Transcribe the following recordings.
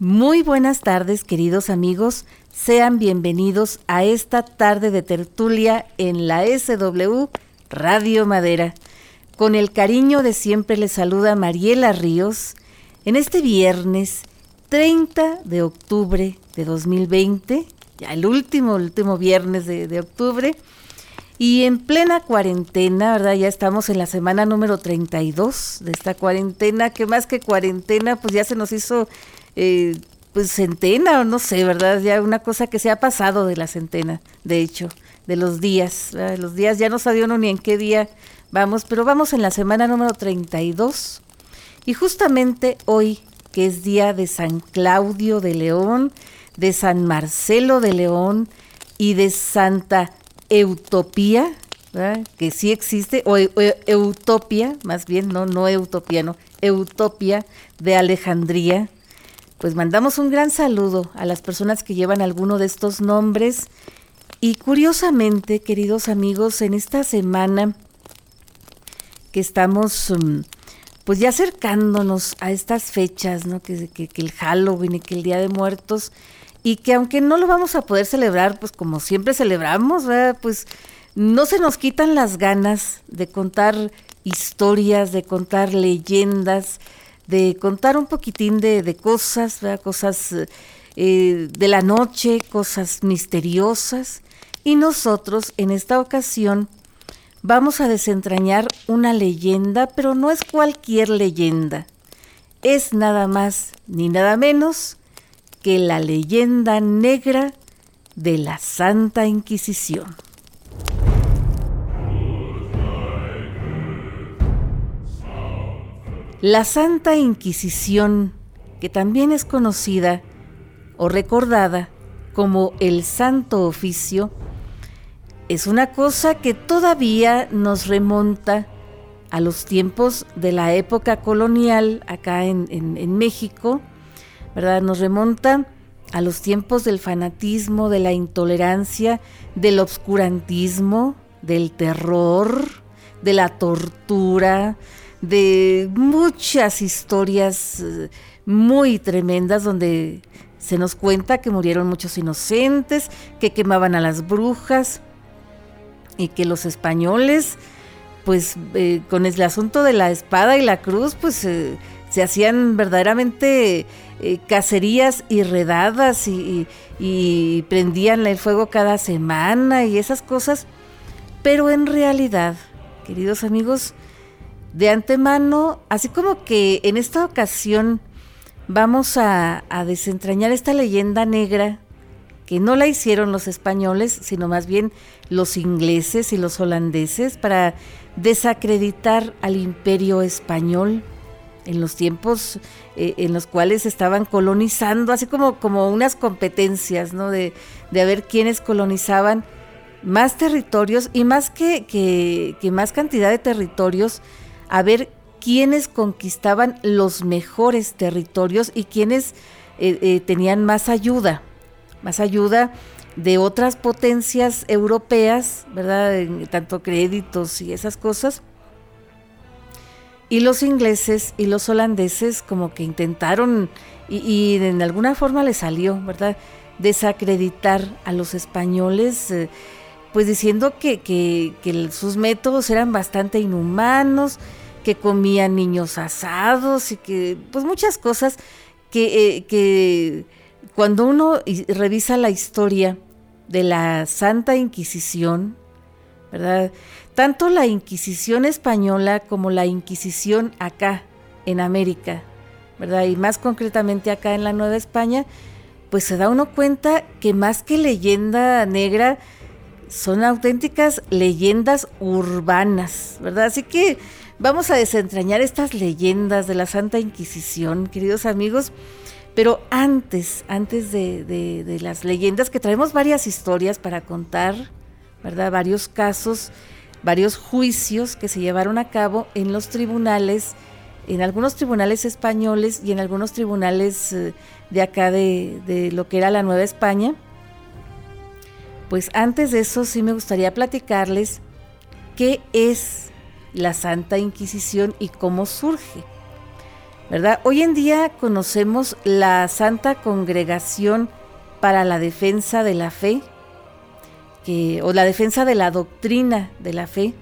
Muy buenas tardes, queridos amigos. Sean bienvenidos a esta tarde de tertulia en la SW Radio Madera. Con el cariño de siempre les saluda Mariela Ríos en este viernes 30 de octubre de 2020, ya el último, último viernes de, de octubre. Y en plena cuarentena, ¿verdad? Ya estamos en la semana número 32 de esta cuarentena, que más que cuarentena, pues ya se nos hizo eh, pues centena o no sé, ¿verdad? Ya una cosa que se ha pasado de la centena, de hecho, de los días. Los días ya no sabía uno ni en qué día vamos, pero vamos en la semana número 32. Y justamente hoy, que es día de San Claudio de León, de San Marcelo de León y de Santa Eutopía, que sí existe, o, Eutopia, más bien, no, no Eutopía, no, Eutopia de Alejandría, pues mandamos un gran saludo a las personas que llevan alguno de estos nombres. Y curiosamente, queridos amigos, en esta semana que estamos mm, pues ya acercándonos a estas fechas, ¿no? Que, que, el Halloween y que el Día de Muertos, y que aunque no lo vamos a poder celebrar, pues como siempre celebramos, pues no se nos quitan las ganas de contar historias, de contar leyendas, de contar un poquitín de, cosas, cosas eh, de la noche, cosas misteriosas. Y nosotros en esta ocasión vamos a desentrañar una leyenda, pero no es cualquier leyenda. Es nada más ni nada menos que la leyenda negra de la Santa Inquisición. La Santa Inquisición, que también es conocida o recordada como el Santo Oficio, es una cosa que todavía nos remonta a los tiempos de la época colonial acá en, México, ¿verdad? Nos remonta a los tiempos del fanatismo, de la intolerancia, del obscurantismo, del terror, de la tortura, de muchas historias eh, muy tremendas donde se nos cuenta que murieron muchos inocentes, que quemaban a las brujas y que los españoles, pues eh, con el asunto de la espada y la cruz, pues eh, se hacían verdaderamente cacerías y redadas y, y prendían el fuego cada semana y esas cosas. Pero en realidad, queridos amigos, de antemano, así como que en esta ocasión vamos a, desentrañar esta leyenda negra que no la hicieron los españoles, sino más bien los ingleses y los holandeses para desacreditar al imperio español en los tiempos eh, en los cuales estaban colonizando, así como, como unas competencias, ¿no? De, de ver quiénes colonizaban más territorios y más que, que, que más cantidad de territorios, a ver quiénes conquistaban los mejores territorios y quiénes eh, eh, tenían más ayuda, más ayuda de otras potencias europeas, ¿verdad? tanto créditos y esas cosas. Y los ingleses y los holandeses como que intentaron, y, en alguna forma les salió, ¿verdad? Desacreditar a los españoles. Eh, pues diciendo que, que, sus métodos eran bastante inhumanos, que comían niños asados y que, pues muchas cosas que, eh, que cuando uno revisa la historia de la Santa Inquisición, ¿verdad? Tanto la Inquisición española como la Inquisición acá en América, ¿verdad? Y más concretamente acá en la Nueva España, pues se da uno cuenta que más que leyenda negra, son auténticas leyendas urbanas, ¿verdad? Así que vamos a desentrañar estas leyendas de la Santa Inquisición, queridos amigos. Pero antes, antes de, las leyendas, que traemos varias historias para contar, ¿verdad? Varios casos, varios juicios que se llevaron a cabo en los tribunales, en algunos tribunales españoles y en algunos tribunales eh, de acá de, de lo que era la Nueva España pues antes de eso sí me gustaría platicarles qué es la Santa Inquisición y cómo surge. ¿verdad? Hoy en día conocemos la Santa Congregación para la Defensa de la Fe, o la defensa de la doctrina de la fe,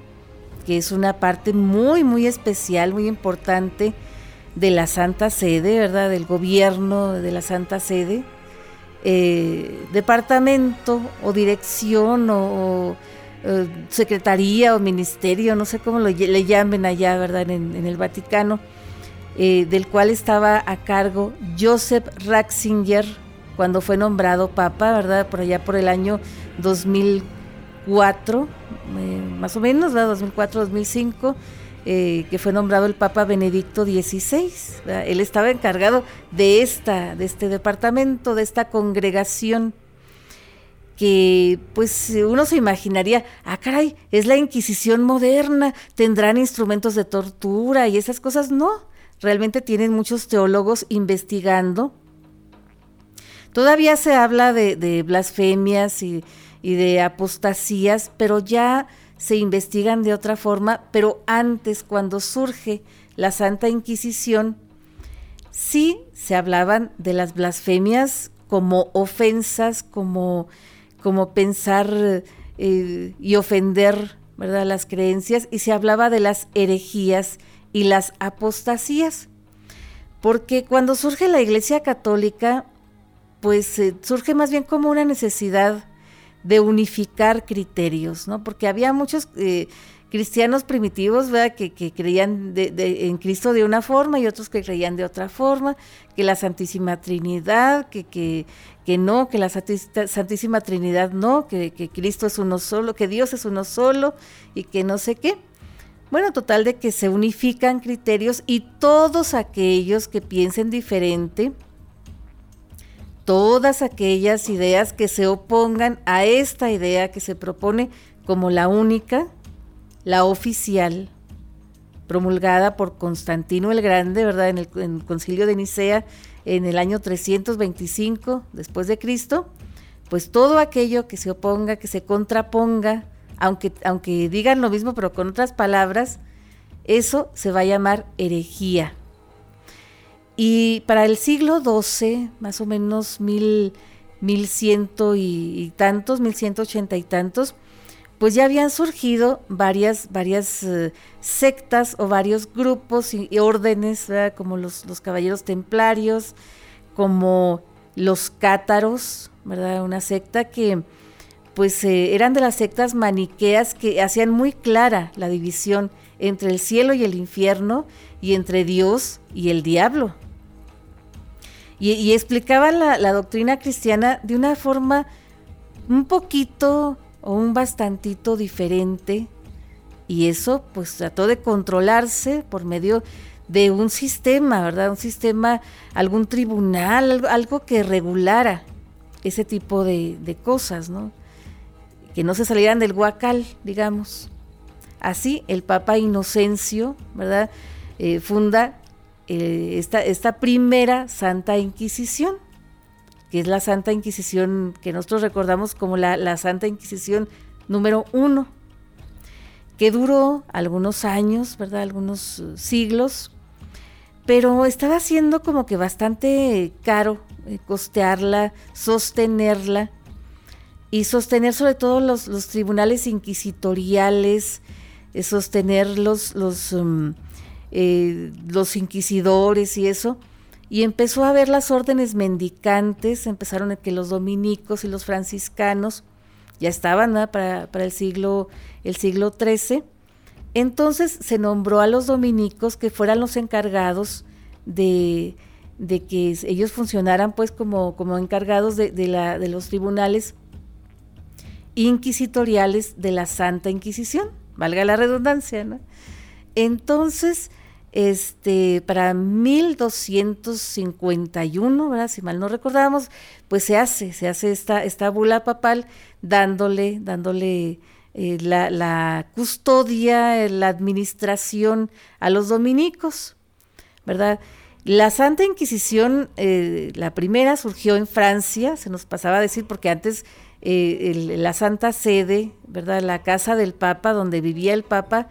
que es una parte muy, muy especial, muy importante de la Santa Sede, ¿verdad? Del gobierno de la Santa Sede. Eh, departamento o dirección o, eh, secretaría o ministerio, no sé cómo lo, le llamen allá, ¿verdad? En, el Vaticano, eh, del cual estaba a cargo Joseph Ratzinger cuando fue nombrado papa, ¿verdad? Por allá por el año 2004, más o menos, ¿verdad? 2004-2005 eh, que fue nombrado el Papa Benedicto XVI. Él estaba encargado de, esta, de este departamento, de esta congregación que pues uno se imaginaría, ah caray, es la Inquisición moderna, tendrán instrumentos de tortura y esas cosas. No, realmente tienen muchos teólogos investigando. Todavía se habla de, blasfemias y, y de apostasías, pero ya se investigan de otra forma, pero antes, cuando surge la Santa Inquisición, sí se hablaban de las blasfemias como ofensas, como, como pensar eh, y ofender ¿verdad? las creencias, y se hablaba de las herejías y las apostasías. Porque cuando surge la Iglesia Católica, pues eh, surge más bien como una necesidad de unificar criterios, ¿no? Porque había muchos eh, cristianos primitivos. Que, creían en Cristo de una forma y otros que creían de otra forma, que la Santísima Trinidad, que, que, que no, que la Santísima Trinidad no, que, que Cristo es uno solo, que Dios es uno solo y que no sé qué. Bueno, total de que se unifican criterios y todos aquellos que piensen diferente, todas aquellas ideas que se opongan a esta idea que se propone como la única, la oficial, promulgada por Constantino el Grande, ¿verdad? En el, concilio de Nicea en el año 325 después de Cristo, pues todo aquello que se oponga, que se contraponga, aunque, aunque digan lo mismo pero con otras palabras, eso se va a llamar herejía. Y para el siglo XII, más o menos mil, mil ciento y, tantos, mil ciento ochenta y tantos, pues ya habían surgido varias, varias eh, sectas o varios grupos y, órdenes, como los, los, caballeros templarios, como los cátaros, ¿verdad? Una secta que pues eh, eran de las sectas maniqueas que hacían muy clara la división entre el cielo y el infierno y entre Dios y el diablo. Y, explicaban la, doctrina cristiana de una forma un poquito o un bastantito diferente. Y eso pues trató de controlarse por medio de un sistema, ¿verdad? Un sistema, algún tribunal, algo, que regulara ese tipo de, cosas, ¿no? Que no se salieran del huacal, digamos. Así, el Papa Inocencio, ¿verdad? Eh, funda eh, esta, primera Santa Inquisición, que es la Santa Inquisición que nosotros recordamos como la, Santa Inquisición número uno, que duró algunos años, ¿verdad? Algunos eh, siglos, pero estaba siendo como que bastante caro eh, costearla, sostenerla y sostener sobre todo los, tribunales inquisitoriales, sostener los, los um, eh, los inquisidores y eso, y empezó a ver las órdenes mendicantes, empezaron a que los dominicos y los franciscanos ya estaban para, el siglo el siglo XIII, entonces se nombró a los dominicos que fueran los encargados de, que ellos funcionaran pues como, como encargados de, la, de los tribunales inquisitoriales de la Santa Inquisición, valga la redundancia, ¿no? Entonces, este, para 1251, ¿verdad? si mal no recordamos, pues se hace, se hace esta, esta bula papal dándole, dándole eh, la, custodia, la administración a los dominicos, ¿verdad? La Santa Inquisición, eh, la primera surgió en Francia, se nos pasaba a decir, porque antes eh, la Santa Sede, ¿verdad? La casa del Papa, donde vivía el Papa,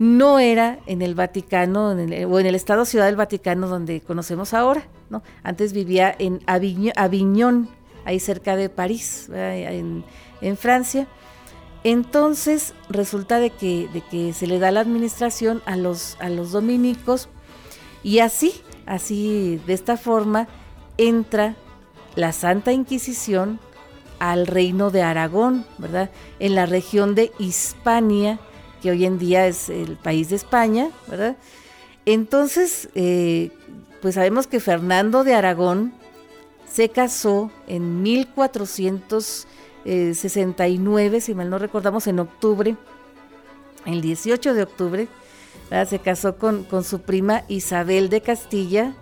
no era en el Vaticano o en el Estado Ciudad del Vaticano donde conocemos ahora, ¿no? Antes vivía en Aviñón, ahí cerca de París, en, Francia. Entonces resulta de que, de que se le da la administración a los, a los dominicos y así, así, de esta forma, entra la Santa Inquisición al reino de Aragón, ¿verdad? En la región de Hispania, que hoy en día es el país de España, ¿verdad? Entonces, eh, pues sabemos que Fernando de Aragón se casó en 1469, si mal no recordamos, en octubre, el 18 de octubre, ¿verdad? se casó con, con, su prima Isabel de Castilla,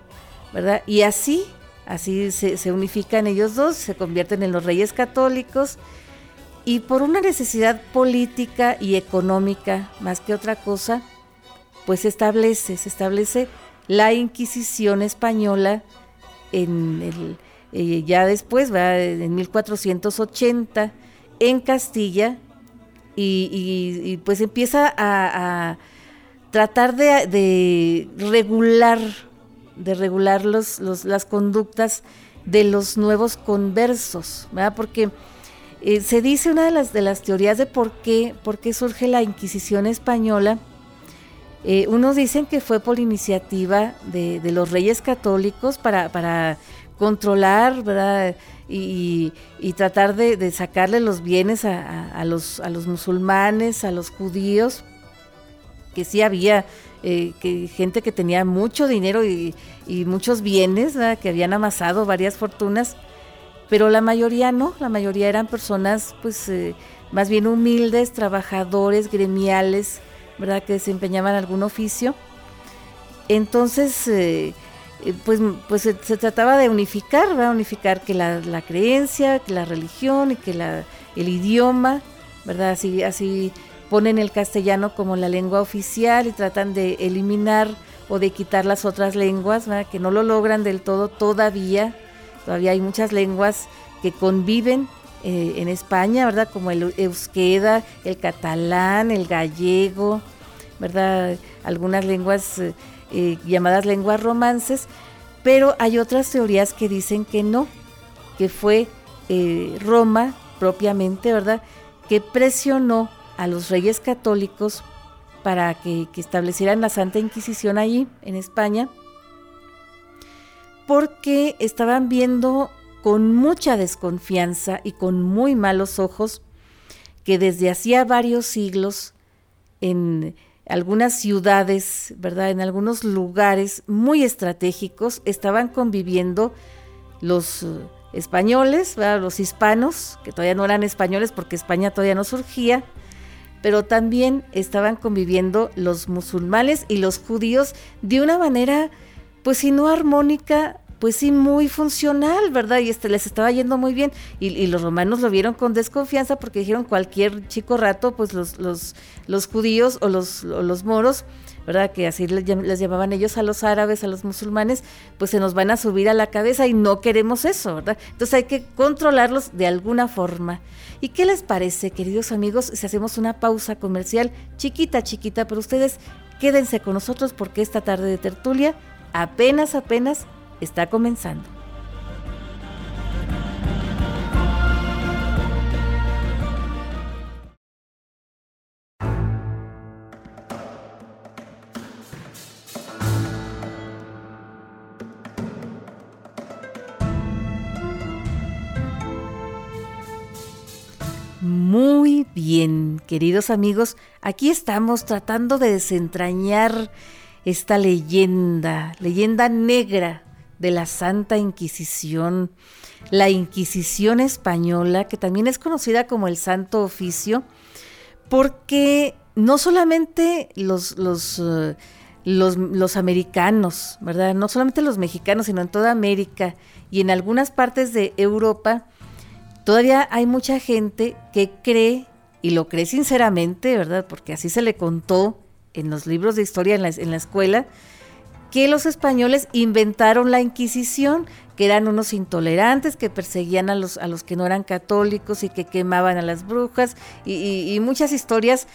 ¿verdad? Y así, así se, se unifican ellos dos, se convierten en los reyes católicos y por una necesidad política y económica, más que otra cosa, pues se establece, se establece la Inquisición española en el, eh, ya después, va en 1480, en Castilla, y, pues empieza a, tratar de, regular, de regular los, las conductas de los nuevos conversos, ¿verdad? Porque eh, se dice una de las, de las teorías de por qué, por qué surge la Inquisición española. Eh, unos dicen que fue por iniciativa de, los reyes católicos para, para controlar ¿verdad? Y, tratar de, sacarle los bienes a, los, a los musulmanes, a los judíos, que sí había eh, que gente que tenía mucho dinero y, muchos bienes, que habían amasado varias fortunas pero la mayoría no, la mayoría eran personas pues eh, más bien humildes, trabajadores, gremiales, ¿verdad? Que desempeñaban algún oficio. Entonces, eh, eh, pues, pues se, trataba de unificar, ¿verdad? Unificar que la, creencia, que la religión y que la, el idioma, ¿verdad? Así, así ponen el castellano como la lengua oficial y tratan de eliminar o de quitar las otras lenguas, ¿verdad? Que no lo logran del todo todavía, Todavía hay muchas lenguas que conviven eh, en España, ¿verdad? Como el euskera, el catalán, el gallego, ¿verdad? Algunas lenguas eh, eh, llamadas lenguas romances, pero hay otras teorías que dicen que no, que fue Roma propiamente, ¿verdad? Que presionó a los reyes católicos para que, que establecieran la Santa Inquisición allí, en España, porque estaban viendo con mucha desconfianza y con muy malos ojos que desde hacía varios siglos en algunas ciudades, ¿verdad? En algunos lugares muy estratégicos estaban conviviendo los eh, españoles, los hispanos, que todavía no eran españoles porque España todavía no surgía, pero también estaban conviviendo los musulmanes y los judíos de una manera pues si no armónica, pues sí muy funcional, ¿verdad? Y este les estaba yendo muy bien. Y, los romanos lo vieron con desconfianza porque dijeron cualquier chico rato, pues los, los, los judíos o los, los moros, ¿verdad? Que así les, les, llamaban ellos a los árabes, a los musulmanes, pues se nos van a subir a la cabeza y no queremos eso, ¿verdad? Entonces hay que controlarlos de alguna forma. ¿Y qué les parece, queridos amigos, si hacemos una pausa comercial chiquita, chiquita, pero ustedes quédense con nosotros porque esta tarde de tertulia apenas, apenas está comenzando. Muy bien, queridos amigos, aquí estamos tratando de desentrañar esta leyenda, leyenda negra de la Santa Inquisición, la Inquisición española, que también es conocida como el Santo Oficio, porque no solamente los, los, eh, los, americanos, ¿verdad? No solamente los mexicanos, sino en toda América y en algunas partes de Europa, todavía hay mucha gente que cree, y lo cree sinceramente, ¿verdad? Porque así se le contó en los libros de historia en la, en la escuela, que los españoles inventaron la Inquisición, que eran unos intolerantes que perseguían a los, a los que no eran católicos y que quemaban a las brujas y, muchas historias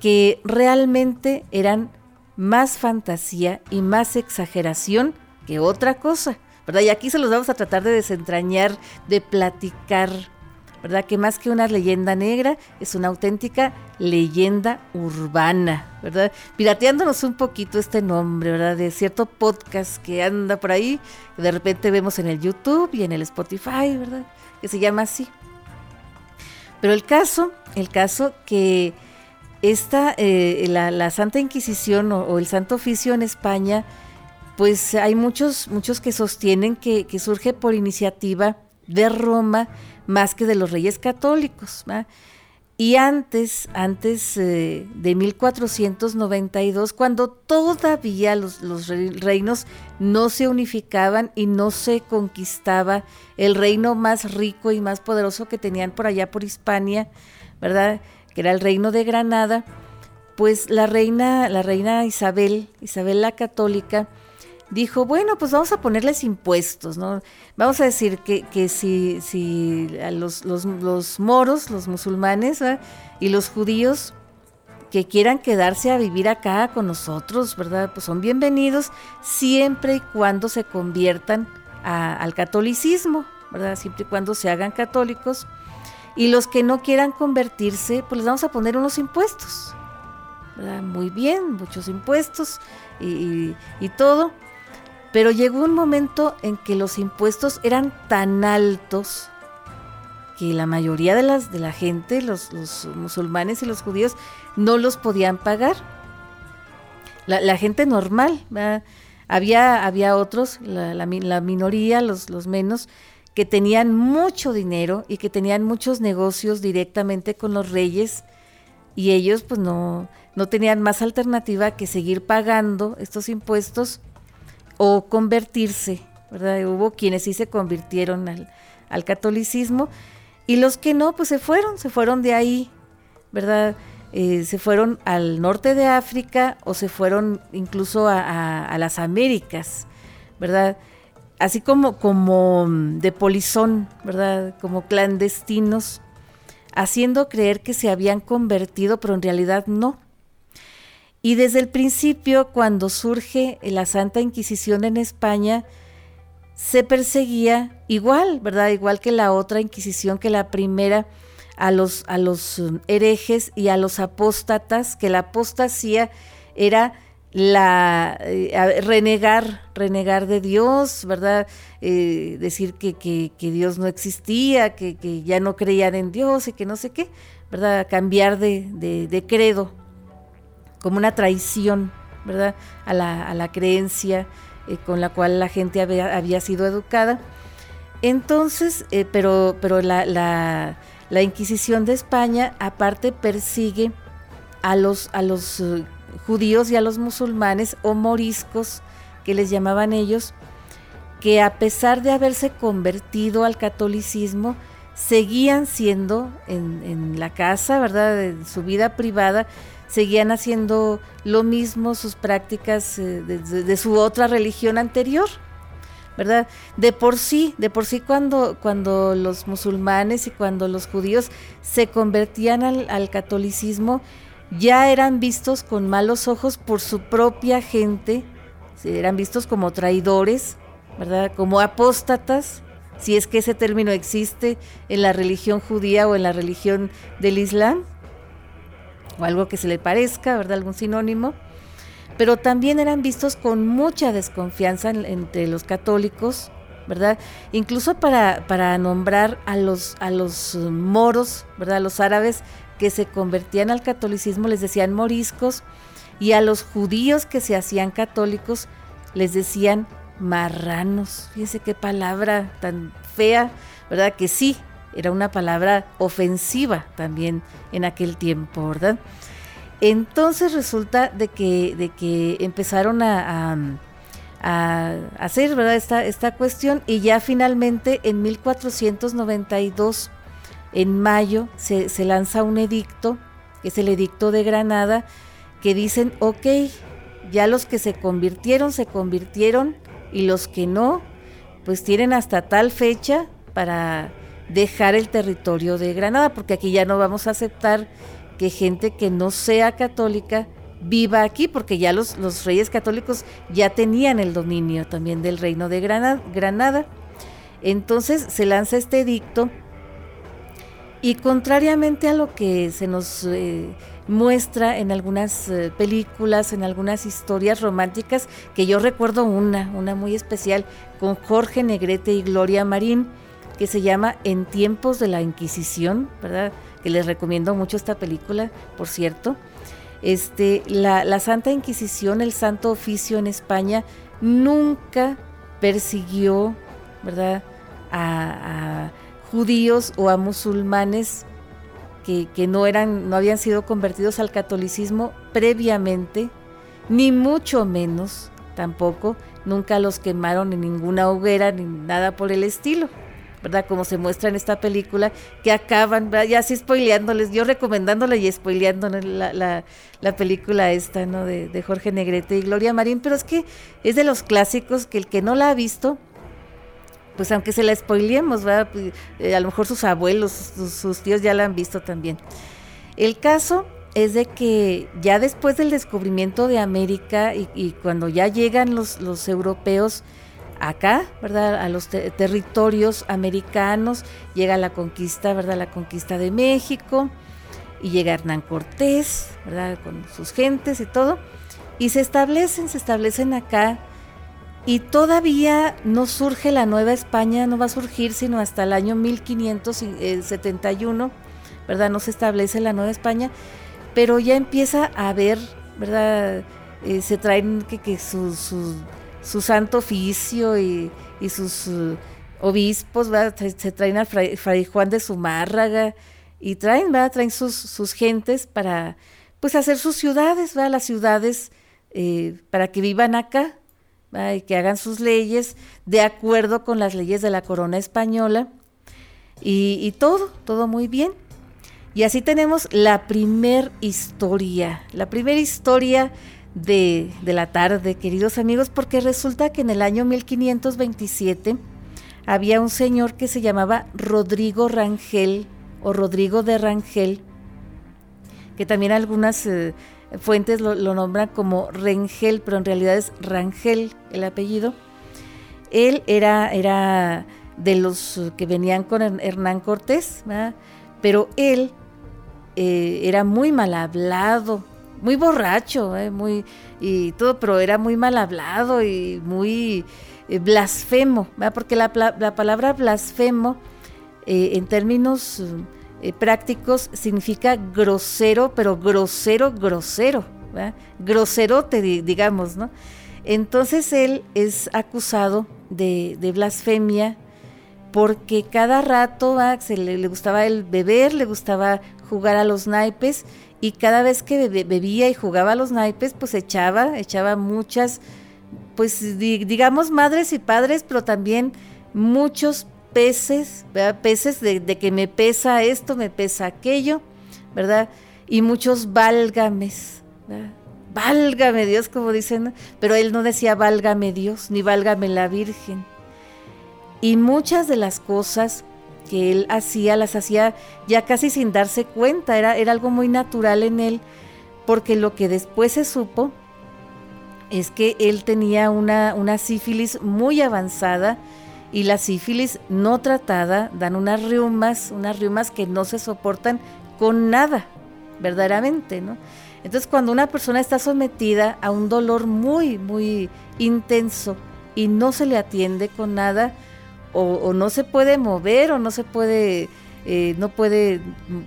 que realmente eran más fantasía y más exageración que otra cosa, ¿verdad? Y aquí se los vamos a tratar de desentrañar, de platicar, ¿verdad? Que más que una leyenda negra, es una auténtica leyenda urbana, ¿verdad? Pirateándonos un poquito este nombre, ¿verdad? De cierto podcast que anda por ahí, que de repente vemos en el YouTube y en el Spotify, ¿verdad? Que se llama así. Pero el caso, el caso que esta, eh, la, Santa Inquisición o, el Santo Oficio en España, pues hay muchos, muchos que sostienen que, surge por iniciativa de Roma más que de los reyes católicos. Y antes, antes eh, de 1492, cuando todavía los, los, reinos no se unificaban y no se conquistaba el reino más rico y más poderoso que tenían por allá por Hispania, ¿verdad? Que era el reino de Granada, pues la reina, la reina Isabel, Isabel la católica, dijo, bueno, pues vamos a ponerles impuestos, ¿no? Vamos a decir que, que si, si a los, los, los moros, los musulmanes y los judíos que quieran quedarse a vivir acá con nosotros, ¿verdad? Pues son bienvenidos siempre y cuando se conviertan al catolicismo, ¿verdad? Siempre y cuando se hagan católicos. Y los que no quieran convertirse, pues les vamos a poner unos impuestos. ¿verdad? Muy bien, muchos impuestos y, y todo. Pero llegó un momento en que los impuestos eran tan altos que la mayoría de, las, de la gente, los, musulmanes y los judíos, no los podían pagar. La, gente normal, había, había otros, la, minoría, los, los menos, que tenían mucho dinero y que tenían muchos negocios directamente con los reyes y ellos pues no, no tenían más alternativa que seguir pagando estos impuestos o convertirse, ¿verdad? Hubo quienes sí se convirtieron al, catolicismo y los que no, pues se fueron, se fueron de ahí, ¿verdad? Eh, se fueron al norte de África o se fueron incluso a, las Américas, ¿verdad? Así como, como de polizón, ¿verdad? Como clandestinos, haciendo creer que se habían convertido, pero en realidad no. Y desde el principio, cuando surge la Santa Inquisición en España, se perseguía igual, ¿verdad? Igual que la otra Inquisición, que la primera, a los, a los um, herejes y a los apóstatas, que la apostasía era la eh, renegar, renegar de Dios, ¿verdad? Eh, decir que, que, Dios no existía, que, que, ya no creían en Dios y que no sé qué, ¿verdad? Cambiar de, de, de credo, como una traición, ¿verdad? A la, a la creencia eh, con la cual la gente había, había sido educada. Entonces, eh, pero, pero la, la, Inquisición de España aparte persigue a los, a los eh, judíos y a los musulmanes o moriscos, que les llamaban ellos, que a pesar de haberse convertido al catolicismo, seguían siendo en, en la casa, ¿verdad? En su vida privada, seguían haciendo lo mismo, sus prácticas eh, de, su otra religión anterior, ¿verdad? De por sí, de por sí cuando, cuando los musulmanes y cuando los judíos se convertían al, catolicismo, ya eran vistos con malos ojos por su propia gente, eran vistos como traidores, ¿verdad? Como apóstatas, si es que ese término existe en la religión judía o en la religión del Islam o algo que se le parezca, ¿verdad? Algún sinónimo. Pero también eran vistos con mucha desconfianza entre los católicos, ¿verdad? Incluso para, para nombrar a los, a los moros, ¿verdad? A los árabes que se convertían al catolicismo les decían moriscos y a los judíos que se hacían católicos les decían marranos. Fíjense qué palabra tan fea, ¿verdad? Que sí, era una palabra ofensiva también en aquel tiempo, ¿verdad? Entonces resulta de que, de que empezaron a, hacer ¿verdad? Esta, esta cuestión y ya finalmente en 1492, en mayo, se, se lanza un edicto, que es el edicto de Granada, que dicen, ok, ya los que se convirtieron, se convirtieron y los que no, pues tienen hasta tal fecha para dejar el territorio de Granada, porque aquí ya no vamos a aceptar que gente que no sea católica viva aquí, porque ya los, los reyes católicos ya tenían el dominio también del reino de Granada. Entonces se lanza este edicto y contrariamente a lo que se nos eh, muestra en algunas eh, películas, en algunas historias románticas, que yo recuerdo una, una muy especial, con Jorge Negrete y Gloria Marín, que se llama En tiempos de la Inquisición, ¿verdad? Que les recomiendo mucho esta película, por cierto. Este, la, Santa Inquisición, el Santo Oficio en España, nunca persiguió, ¿verdad? A, judíos o a musulmanes que, que, no eran, no habían sido convertidos al catolicismo previamente, ni mucho menos tampoco, nunca los quemaron en ninguna hoguera ni nada por el estilo. ¿Verdad? Como se muestra en esta película, que acaban, ya así spoileándoles, yo recomendándole y spoileándoles la, película esta, ¿no? De, Jorge Negrete y Gloria Marín, pero es que es de los clásicos que el que no la ha visto, pues aunque se la spoileemos, ¿verdad? Pues, eh, a lo mejor sus abuelos, sus, tíos ya la han visto también. El caso es de que ya después del descubrimiento de América y, cuando ya llegan los, los europeos, acá, ¿verdad? A los territorios americanos, llega la conquista, ¿verdad? La conquista de México y llega Hernán Cortés, ¿verdad? Con sus gentes y todo, y se establecen, se establecen acá y todavía no surge la Nueva España, no va a surgir sino hasta el año 1571, ¿verdad? No se establece la Nueva España, pero ya empieza a haber, ¿verdad? Eh, se traen que, sus su santo oficio y, sus uh, obispos, Se, traen a Fray, Juan de Zumárraga y traen, Traen sus, sus gentes para, pues, hacer sus ciudades, Las ciudades eh, para que vivan acá, Y que hagan sus leyes de acuerdo con las leyes de la corona española. Y, y todo, todo muy bien. Y así tenemos la primer historia, la primera historia de, la tarde, queridos amigos, porque resulta que en el año 1527 había un señor que se llamaba Rodrigo Rangel o Rodrigo de Rangel, que también algunas eh, fuentes lo, nombran como Rengel, pero en realidad es Rangel el apellido. Él era, era de los que venían con Hernán Cortés, pero él eh, era muy mal hablado, muy borracho, eh, muy y todo, pero era muy mal hablado y muy eh, blasfemo, porque la, palabra blasfemo eh, en términos prácticos significa grosero, pero grosero, grosero, groserote, digamos, ¿no? Entonces él es acusado de, blasfemia porque cada rato se le, gustaba el beber, le gustaba jugar a los naipes y cada vez que bebía y jugaba a los naipes, pues echaba, echaba muchas, pues digamos madres y padres, pero también muchos peces, ¿verdad? peces de, que me pesa esto, me pesa aquello, ¿verdad? Y muchos válgames, válgame Dios, como dicen, pero él no decía válgame Dios, ni válgame la Virgen. Y muchas de las cosas que él hacía, las hacía ya casi sin darse cuenta, era, era algo muy natural en él, porque lo que después se supo es que él tenía una, una sífilis muy avanzada y la sífilis no tratada dan unas riumas, unas riumas que no se soportan con nada, verdaderamente, ¿no? Entonces cuando una persona está sometida a un dolor muy, muy intenso y no se le atiende con nada, o, no se puede mover o no se puede, eh, no puede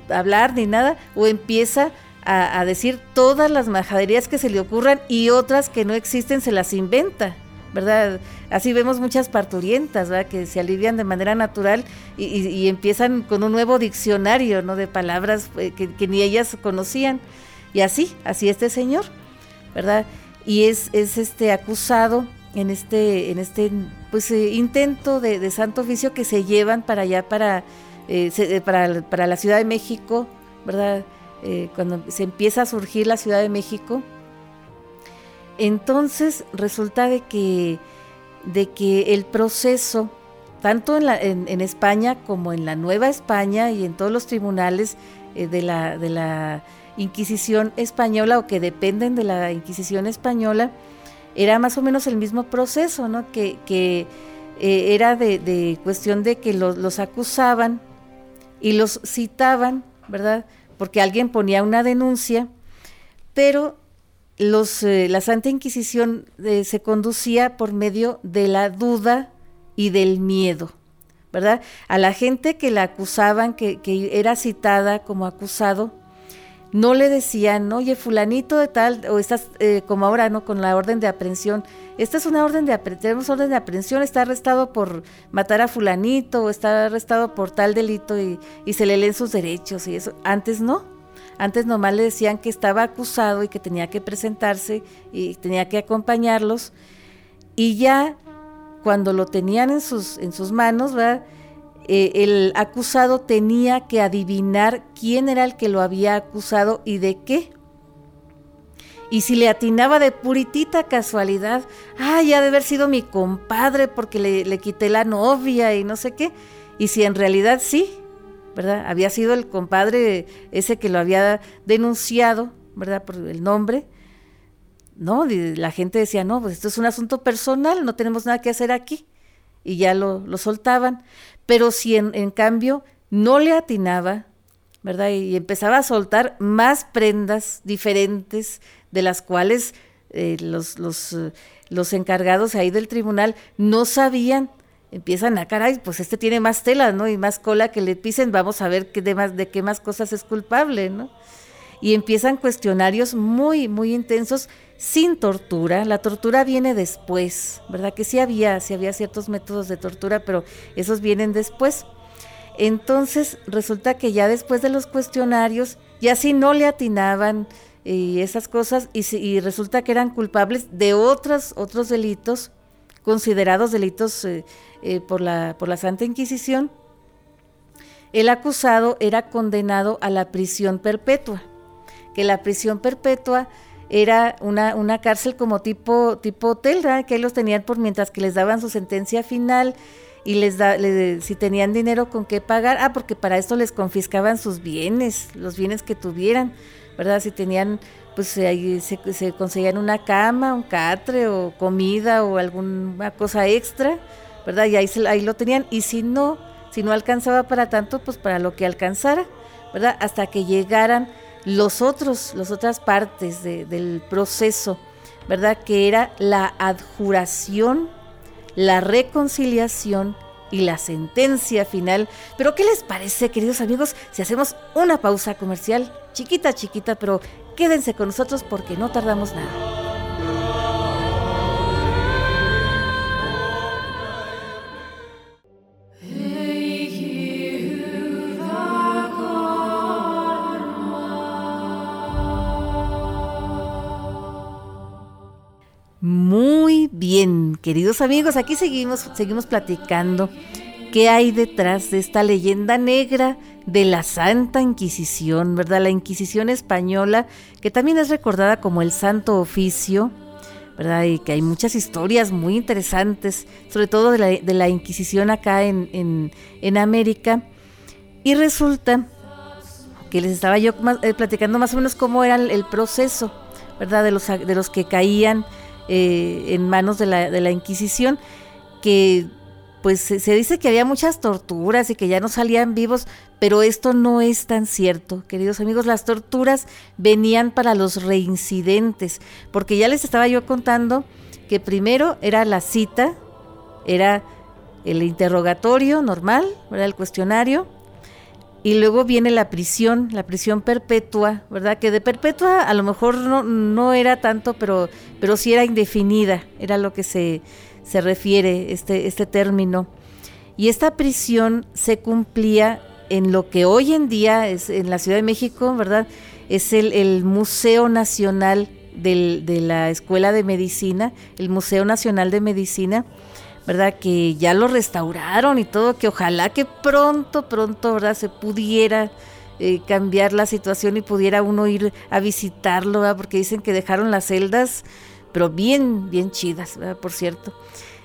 hablar ni nada, o empieza a, decir todas las majaderías que se le ocurran y otras que no existen se las inventa. ¿verdad? Así vemos muchas parturientas, ¿verdad? Que se alivian de manera natural y, empiezan con un nuevo diccionario, ¿no? De palabras eh, que, que, ni ellas conocían. Y así, así este señor, ¿verdad? Y es, es este acusado en este, en este pues, eh, intento de, santo oficio que se llevan para allá, para, eh, eh, para, la Ciudad de México, ¿verdad? cuando se empieza a surgir la Ciudad de México. Entonces resulta de que, de que el proceso, tanto en, en, España como en la Nueva España y en todos los tribunales, de, la, de la Inquisición española o que dependen de la Inquisición española, era más o menos el mismo proceso, ¿no? Que, que eh, era de, cuestión de que los, los, acusaban y los citaban, ¿verdad? Porque alguien ponía una denuncia, pero los, eh, la Santa Inquisición eh, se conducía por medio de la duda y del miedo, ¿verdad? A la gente que la acusaban, que, que era citada como acusado, no le decían, oye, fulanito de tal, o estás eh, como ahora, ¿no? Con la orden de aprehensión. Esta es una orden de aprehensión, tenemos orden de aprehensión, está arrestado por matar a fulanito, o está arrestado por tal delito y, y se le leen sus derechos y eso. Antes no. Antes nomás le decían que estaba acusado y que tenía que presentarse y tenía que acompañarlos. Y ya cuando lo tenían en sus, en sus manos, ¿verdad? Eh, el acusado tenía que adivinar quién era el que lo había acusado y de qué. Y si le atinaba de puritita casualidad, ay, ha de haber sido mi compadre porque le, le, quité la novia y no sé qué. Y si en realidad sí, ¿verdad? Había sido el compadre ese que lo había denunciado, ¿verdad? Por el nombre. No, la gente decía, no, pues esto es un asunto personal, no tenemos nada que hacer aquí. Y ya lo, lo soltaban. Pero si en, cambio no le atinaba, ¿verdad? Y, empezaba a soltar más prendas diferentes de las cuales eh, los, los, eh, los encargados ahí del tribunal no sabían empiezan a, caray, pues este tiene más tela, ¿no? Y más cola que le pisen, vamos a ver qué de, más, de qué más cosas es culpable, ¿no? Y empiezan cuestionarios muy, muy intensos sin tortura. La tortura viene después, ¿verdad? Que sí había, sí había ciertos métodos de tortura, pero esos vienen después. Entonces resulta que ya después de los cuestionarios, ya sí no le atinaban y esas cosas, y, resulta que eran culpables de otros, otros delitos, considerados delitos eh, eh, por, la, por la Santa Inquisición, el acusado era condenado a la prisión perpetua, que la prisión perpetua era una, una cárcel como tipo, tipo hotel, que ahí los tenían por mientras que les daban su sentencia final y les da, si tenían dinero con qué pagar, ah, porque para esto les confiscaban sus bienes, los bienes que tuvieran, ¿verdad? Si tenían, pues ahí se, se conseguían una cama, un catre o comida o alguna cosa extra, ¿verdad? Y ahí, ahí lo tenían, y si no, si no alcanzaba para tanto, pues para lo que alcanzara, ¿verdad? Hasta que llegaran los otros, las otras partes del proceso, ¿verdad? Que era la adjuración, la reconciliación y la sentencia final. Pero ¿qué les parece, queridos amigos, si hacemos una pausa comercial, chiquita, chiquita, pero quédense con nosotros porque no tardamos nada. Muy bien, queridos amigos, aquí seguimos, seguimos platicando qué hay detrás de esta leyenda negra de la Santa Inquisición, ¿verdad? La Inquisición española, que también es recordada como el Santo Oficio, ¿verdad? Y que hay muchas historias muy interesantes, sobre todo de la, Inquisición acá en, América. Y resulta que les estaba yo eh, platicando más o menos cómo era el, proceso, ¿verdad? De los, de los que caían eh, en manos de la, de la Inquisición, que pues se, dice que había muchas torturas y que ya no salían vivos, pero esto no es tan cierto, queridos amigos. Las torturas venían para los reincidentes, porque ya les estaba yo contando que primero era la cita, era el interrogatorio normal, era el cuestionario, y luego viene la prisión, la prisión perpetua, ¿verdad? Que de perpetua a lo mejor no, no era tanto, pero, pero sí era indefinida, era lo que se, se refiere este, este término. Y esta prisión se cumplía en lo que hoy en día es en la Ciudad de México, ¿verdad? Es el, el Museo Nacional de la Escuela de Medicina, el Museo Nacional de Medicina, ¿verdad? Que ya lo restauraron y todo, que ojalá que pronto, pronto, ¿verdad? Se pudiera eh, cambiar la situación y pudiera uno ir a visitarlo, ¿verdad? Porque dicen que dejaron las celdas, pero bien, bien chidas, ¿verdad? Por cierto.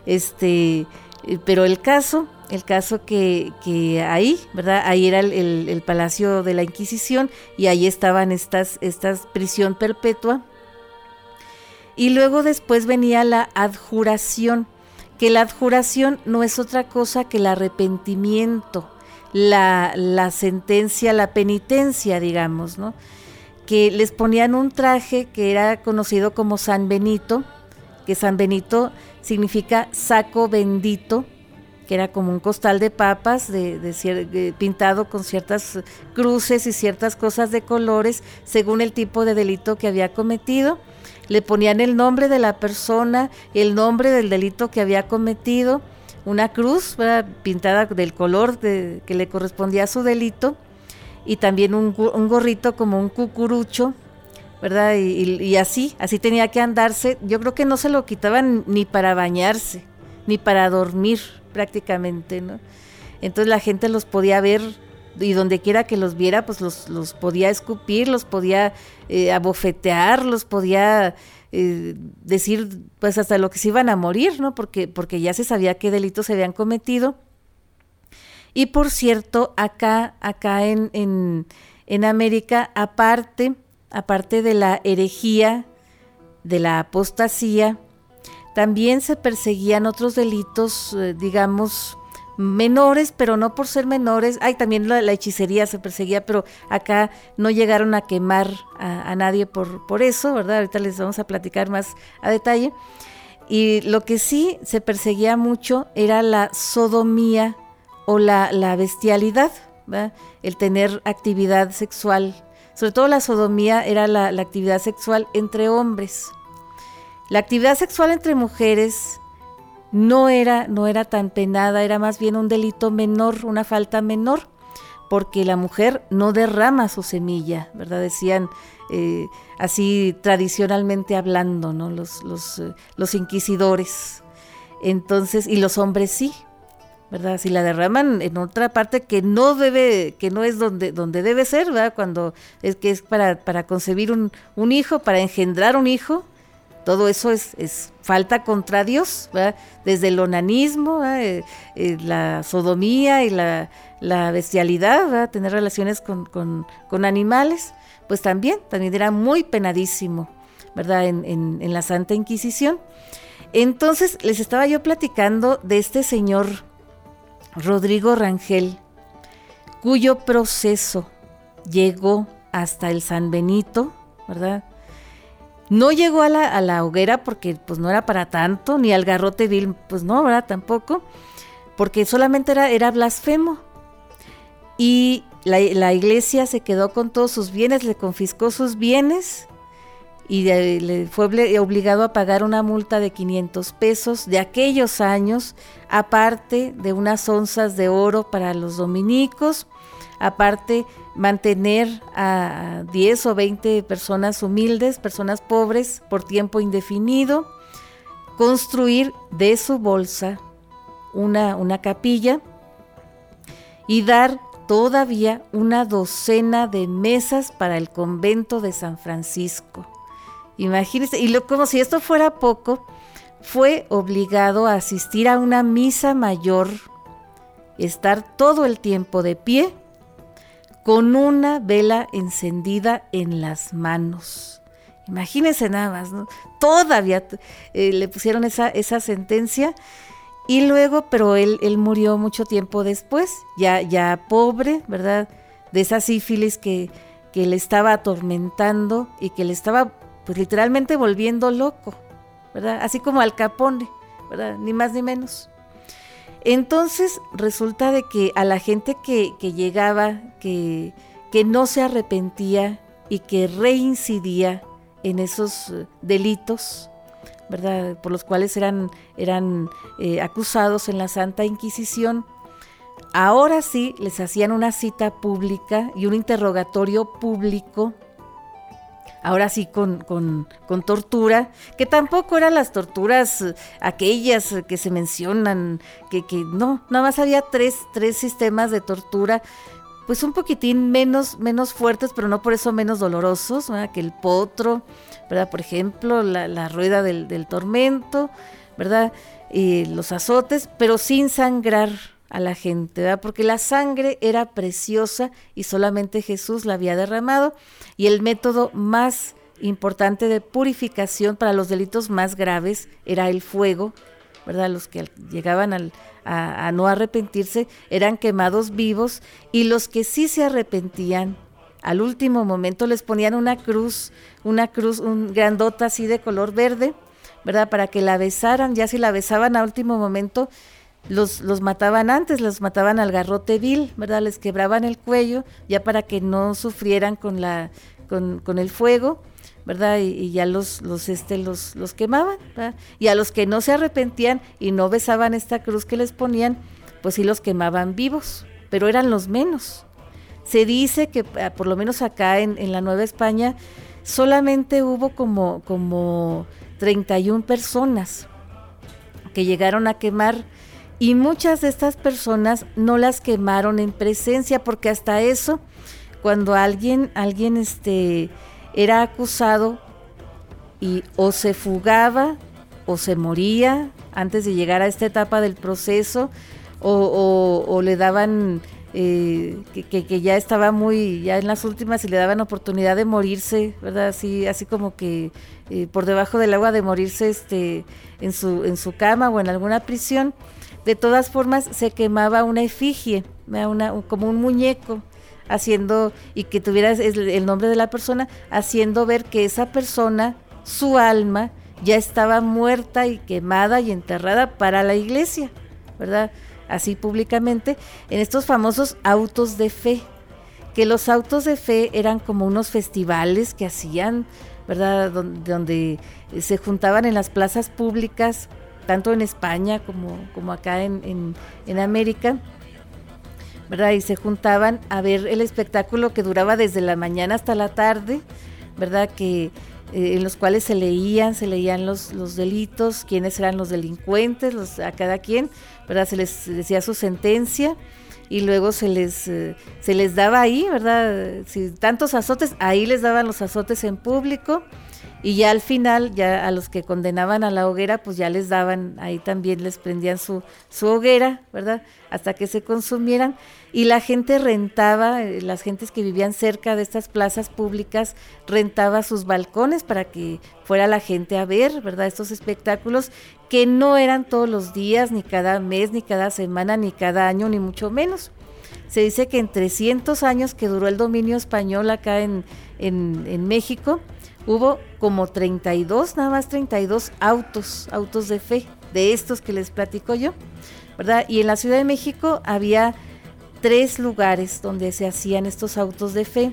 Este, eh, pero el caso el caso que, ahí, ¿verdad? Ahí era el, palacio de la Inquisición y ahí estaban estas, estas prisión perpetua. Y luego después venía la adjuración, que la adjuración no es otra cosa que el arrepentimiento, la, la sentencia, la penitencia, digamos, ¿no? Que les ponían un traje que era conocido como San Benito, que San Benito significa saco bendito, que era como un costal de papas de, pintado con ciertas cruces y ciertas cosas de colores según el tipo de delito que había cometido. Le ponían el nombre de la persona, el nombre del delito que había cometido, una cruz pintada del color que le correspondía a su delito y también un, gorrito como un cucurucho, ¿verdad? Y, y, así, así tenía que andarse. Yo creo que no se lo quitaban ni para bañarse, ni para dormir, prácticamente, ¿no? Entonces la gente los podía ver y donde quiera que los viera, pues los, los podía escupir, los podía eh, abofetear, los podía eh, decir, pues hasta lo que se iban a morir, ¿no? Porque, porque ya se sabía qué delitos se habían cometido. Y por cierto, acá, acá en, en, en América, aparte, aparte de la herejía, de la apostasía, también se perseguían otros delitos, eh, digamos, menores, pero no por ser menores. Ay, también la, hechicería se perseguía, pero acá no llegaron a quemar a, nadie por, por eso, ¿verdad? Ahorita les vamos a platicar más a detalle. Y lo que sí se perseguía mucho era la sodomía o la, bestialidad, ¿verdad? el tener actividad sexual. Sobre todo la sodomía era la actividad sexual entre hombres. La actividad sexual entre mujeres no era, no era tan penada, era más bien un delito menor, una falta menor, porque la mujer no derrama su semilla, ¿verdad? Decían eh, así tradicionalmente hablando, ¿no? Los, los, eh, los inquisidores. Entonces, y los hombres sí, ¿verdad? Si la derraman en otra parte que no debe, que no es donde, donde debe ser, ¿verdad? Cuando es que es para, para concebir un, un hijo, para engendrar un hijo, todo eso es, falta contra Dios, desde el onanismo, eh, eh, la sodomía y la, bestialidad, tener relaciones con, animales, pues también, también era muy penadísimo, ¿verdad? En, en, la Santa Inquisición. Entonces, les estaba yo platicando de este señor Rodrigo Rangel, cuyo proceso llegó hasta el San Benito, ¿verdad? No llegó a la, hoguera porque pues no era para tanto, ni al garrote vil, pues no, ¿verdad? Tampoco, porque solamente era, blasfemo. Y la, la, iglesia se quedó con todos sus bienes, le confiscó sus bienes y le fue obligado a pagar una multa de 500 pesos de aquellos años, aparte de unas onzas de oro para los dominicos, aparte mantener a 10 o 20 personas humildes, personas pobres por tiempo indefinido, construir de su bolsa una, una capilla y dar todavía una docena de mesas para el convento de San Francisco. Imagínense, y lo, como si esto fuera poco, fue obligado a asistir a una misa mayor, estar todo el tiempo de pie con una vela encendida en las manos. Imagínense nada más, ¿no? Todavía eh, le pusieron esa, esa sentencia y luego, pero él, él murió mucho tiempo después, ya, ya pobre, ¿verdad? De esa sífilis que, que le estaba atormentando y que le estaba, pues literalmente volviendo loco, ¿verdad? Así como al capone, ¿verdad? Ni más ni menos. Entonces resulta de que a la gente que, llegaba, que, no se arrepentía y que reincidía en esos eh, delitos, ¿verdad? Por los cuales eran, eran eh, acusados en la Santa Inquisición, ahora sí les hacían una cita pública y un interrogatorio público ahora sí con, tortura, que tampoco eran las torturas eh, aquellas que se mencionan, que, que no, nada más había tres, tres sistemas de tortura, pues un poquitín menos, menos fuertes, pero no por eso menos dolorosos, que el potro, ¿verdad? Por ejemplo, la, rueda del, tormento, ¿verdad? los azotes, pero sin sangrar a la gente, ¿verdad? porque la sangre era preciosa y solamente Jesús la había derramado y el método más importante de purificación para los delitos más graves era el fuego, ¿verdad? Los que llegaban a, no arrepentirse eran quemados vivos y los que sí se arrepentían al último momento les ponían una cruz, una cruz, un grandota así de color verde, ¿verdad? Para que la besaran, ya si la besaban a último momento, los, los mataban antes, los mataban al garrote vil, ¿verdad? Les quebraban el cuello, ya para que no sufrieran con la, con, con el fuego ¿verdad? Y, ya los, los, este, los, los quemaban, ¿verdad? Y a los que no se arrepentían y no besaban esta cruz que les ponían, pues sí los quemaban vivos, pero eran los menos. Se dice que ah, por lo menos acá en, en la Nueva España solamente hubo como, como 31 personas que llegaron a quemar y muchas de estas personas no las quemaron en presencia porque hasta eso cuando alguien alguien este era acusado y o se fugaba o se moría antes de llegar a esta etapa del proceso o, le daban eh, que, ya estaba muy ya en las últimas y le daban oportunidad de morirse verdad así así como que eh, por debajo del agua de morirse este en su en su cama o en alguna prisión de todas formas se quemaba una efigie como un muñeco haciendo, y que tuviera el nombre de la persona, haciendo ver que esa persona, su alma, ya estaba muerta y quemada y enterrada para la iglesia, ¿verdad? Así públicamente, en estos famosos autos de fe, que los autos de fe eran como unos festivales que hacían, ¿verdad? Donde, se juntaban en las plazas públicas, tanto en España como, como acá en, en América, ¿verdad? Y se juntaban a ver el espectáculo que duraba desde la mañana hasta la tarde, ¿verdad? Que eh, en los cuales se leían, se leían los, los delitos, quiénes eran los delincuentes, los, a cada quien, ¿verdad? Se les decía su sentencia y luego se les, eh, se les daba ahí, ¿verdad? Si tantos azotes, ahí les daban los azotes en público y ya al final, ya a los que condenaban a la hoguera, pues ya les daban, ahí también les prendían su, su hoguera, ¿verdad? Hasta que se consumieran. Y la gente rentaba, eh, las gentes que vivían cerca de estas plazas públicas, rentaba sus balcones para que fuera la gente a ver, ¿verdad? Estos espectáculos que no eran todos los días, ni cada mes, ni cada semana, ni cada año, ni mucho menos. Se dice que en 300 años que duró el dominio español acá en, en, en México, hubo como 32, nada más 32 autos, autos de fe, de estos que les platico yo, ¿verdad? Y en la Ciudad de México había tres lugares donde se hacían estos autos de fe.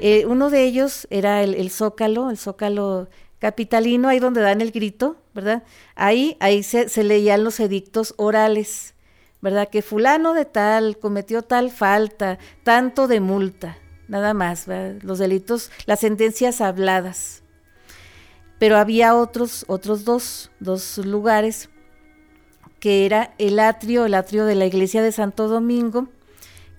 Eh, uno de ellos era el, Zócalo, el Zócalo capitalino, ahí donde dan el grito, ¿verdad? Ahí, ahí se, se leían los edictos orales, ¿verdad? Que fulano de tal cometió tal falta, tanto de multa, nada más, los delitos, las sentencias habladas. Pero había otros, otros dos, dos lugares, que era el atrio, el atrio de la iglesia de Santo Domingo,